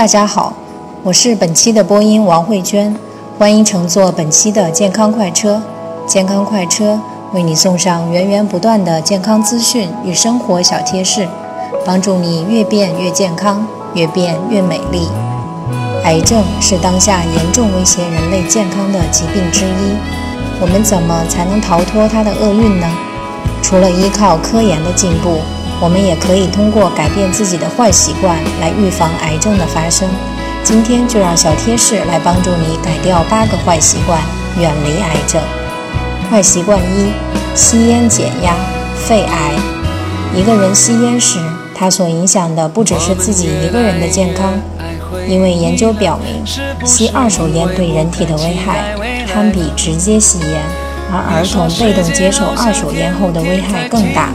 大家好，我是本期的播音王慧娟，欢迎乘坐本期的健康快车。健康快车为你送上源源不断的健康资讯与生活小贴士，帮助你越变越健康，越变越美丽。癌症是当下严重威胁人类健康的疾病之一，我们怎么才能逃脱它的厄运呢？除了依靠科研的进步。我们也可以通过改变自己的坏习惯来预防癌症的发生。今天就让小贴士来帮助你改掉八个坏习惯，远离癌症。坏习惯一：吸烟减压，肺癌。一个人吸烟时，他所影响的不只是自己一个人的健康，因为研究表明，吸二手烟对人体的危害堪比直接吸烟，而儿童被动接受二手烟后的危害更大。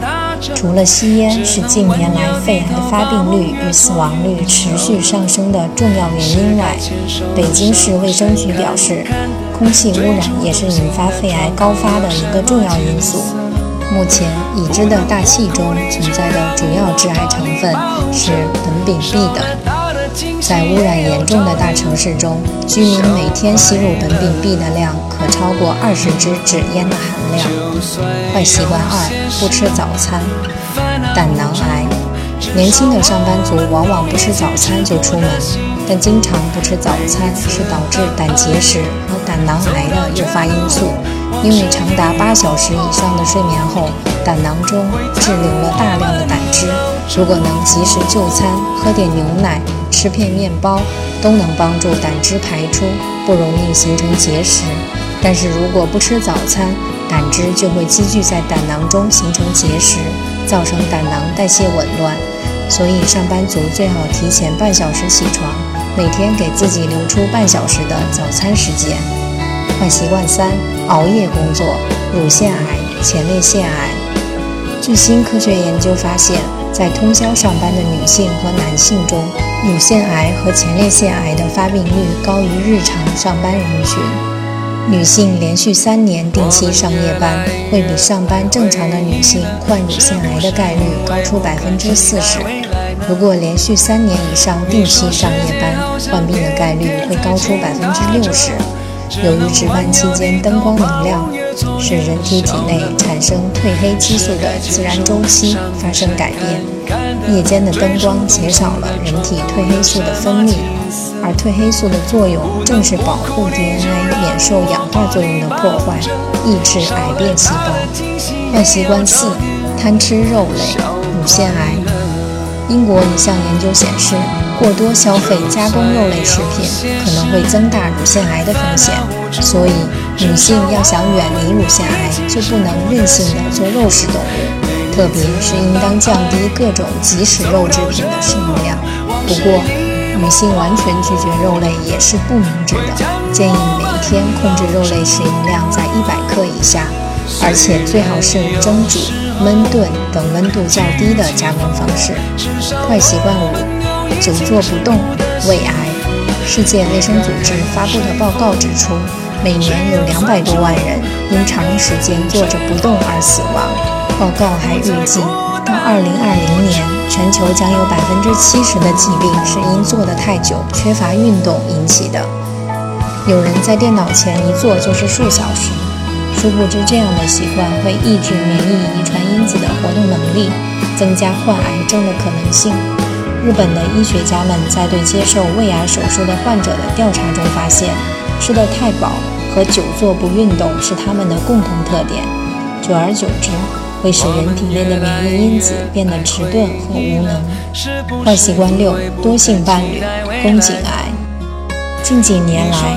除了吸烟是近年来肺癌发病率与死亡率持续上升的重要原因外，北京市卫生局表示，空气污染也是引发肺癌高发的一个重要因素。目前已知的大气中存在的主要致癌成分是苯丙吡等。在污染严重的大城市中，居民每天吸入苯丙吡的量可超过二十支纸烟的含量。坏习惯二：不吃早餐。胆囊癌，年轻的上班族往往不吃早餐就出门，但经常不吃早餐是导致胆结石和胆囊癌的诱发因素。因为长达八小时以上的睡眠后，胆囊中滞留了大量的胆汁。如果能及时就餐，喝点牛奶，吃片面包，都能帮助胆汁排出，不容易形成结石。但是如果不吃早餐，胆汁就会积聚在胆囊中形成结石，造成胆囊代谢紊乱。所以上班族最好提前半小时起床，每天给自己留出半小时的早餐时间。坏习惯三：熬夜工作，乳腺癌、前列腺癌。最新科学研究发现。在通宵上班的女性和男性中，乳腺癌和前列腺癌的发病率高于日常上班人群。女性连续三年定期上夜班，会比上班正常的女性患乳腺癌的概率高出百分之四十。如果连续三年以上定期上夜班，患病的概率会高出百分之六十。由于值班期间灯光明亮，使人体体内产生褪黑激素的自然周期发生改变。夜间的灯光减少了人体褪黑素的分泌，而褪黑素的作用正是保护 DNA 免受氧化作用的破坏，抑制癌变细胞。坏习惯四：贪吃肉类，乳腺癌。英国一项研究显示。过多消费加工肉类食品可能会增大乳腺癌的风险，所以女性要想远离乳腺癌，就不能任性的做肉食动物，特别是应当降低各种即食肉制品的摄入量。不过，女性完全拒绝肉类也是不明智的，建议每天控制肉类食用量在一百克以下，而且最好是蒸煮、焖炖等温度较低的加工方式。坏习惯五。久坐不动，胃癌。世界卫生组织发布的报告指出，每年有两百多万人因长时间坐着不动而死亡。报告还预计，到二零二零年，全球将有百分之七十的疾病是因坐得太久、缺乏运动引起的。有人在电脑前一坐就是数小时，殊不知这样的习惯会抑制免疫遗传因子的活动能力，增加患癌症的可能性。日本的医学家们在对接受胃癌手术的患者的调查中发现，吃得太饱和久坐不运动是他们的共同特点。久而久之，会使人体内的免疫因子变得迟钝和无能。坏习惯六：多性伴侣，宫颈癌。近几年来，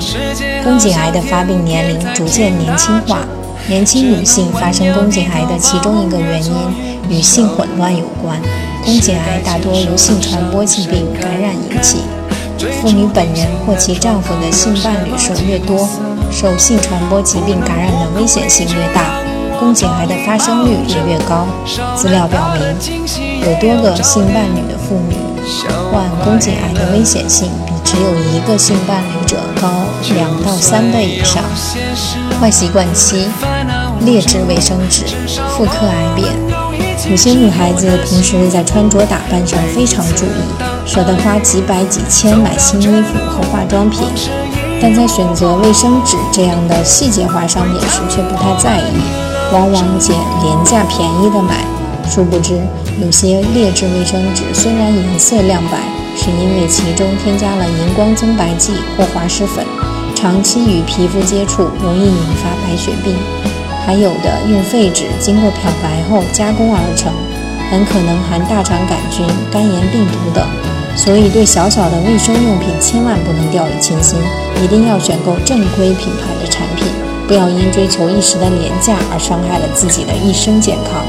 宫颈癌的发病年龄逐渐年轻化。年轻女性发生宫颈癌的其中一个原因与性混乱有关。宫颈癌大多由性传播疾病感染引起，妇女本人或其丈夫的性伴侣数越多，受性传播疾病感染的危险性越大，宫颈癌的发生率也越高。资料表明，有多个性伴侣的妇女患宫颈癌的危险性比只有一个性伴侣者高两到三倍以上。坏习惯七：劣质卫生纸，妇科癌变。有些女孩子平时在穿着打扮上非常注意，舍得花几百几千买新衣服和化妆品，但在选择卫生纸这样的细节化商品时却不太在意，往往捡廉价便宜的买。殊不知，有些劣质卫生纸虽然颜色亮白，是因为其中添加了荧光增白剂或滑石粉，长期与皮肤接触容易引发白血病。还有的用废纸经过漂白后加工而成，很可能含大肠杆菌、肝炎病毒等。所以，对小小的卫生用品千万不能掉以轻心，一定要选购正规品牌的产品，不要因追求一时的廉价而伤害了自己的一生健康。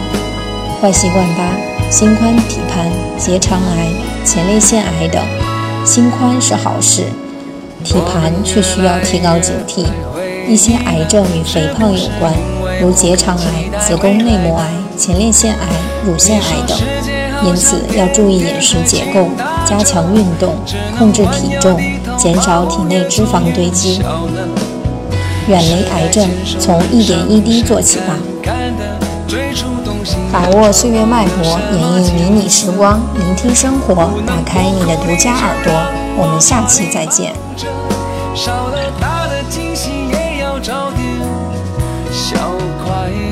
坏习惯八：心宽体胖、结肠癌、前列腺癌等。心宽是好事，体盘却需要提高警惕。一些癌症与肥胖有关。如结肠癌、子宫内膜癌、前列腺癌、乳腺癌等，因此要注意饮食结构，加强运动，控制体重，减少体内脂肪堆积，远离癌症，从一点一滴做起吧。把握岁月脉搏，演绎迷你时光，聆听生活，打开你的独家耳朵。我们下期再见。少了大的惊喜，也要找点小快乐。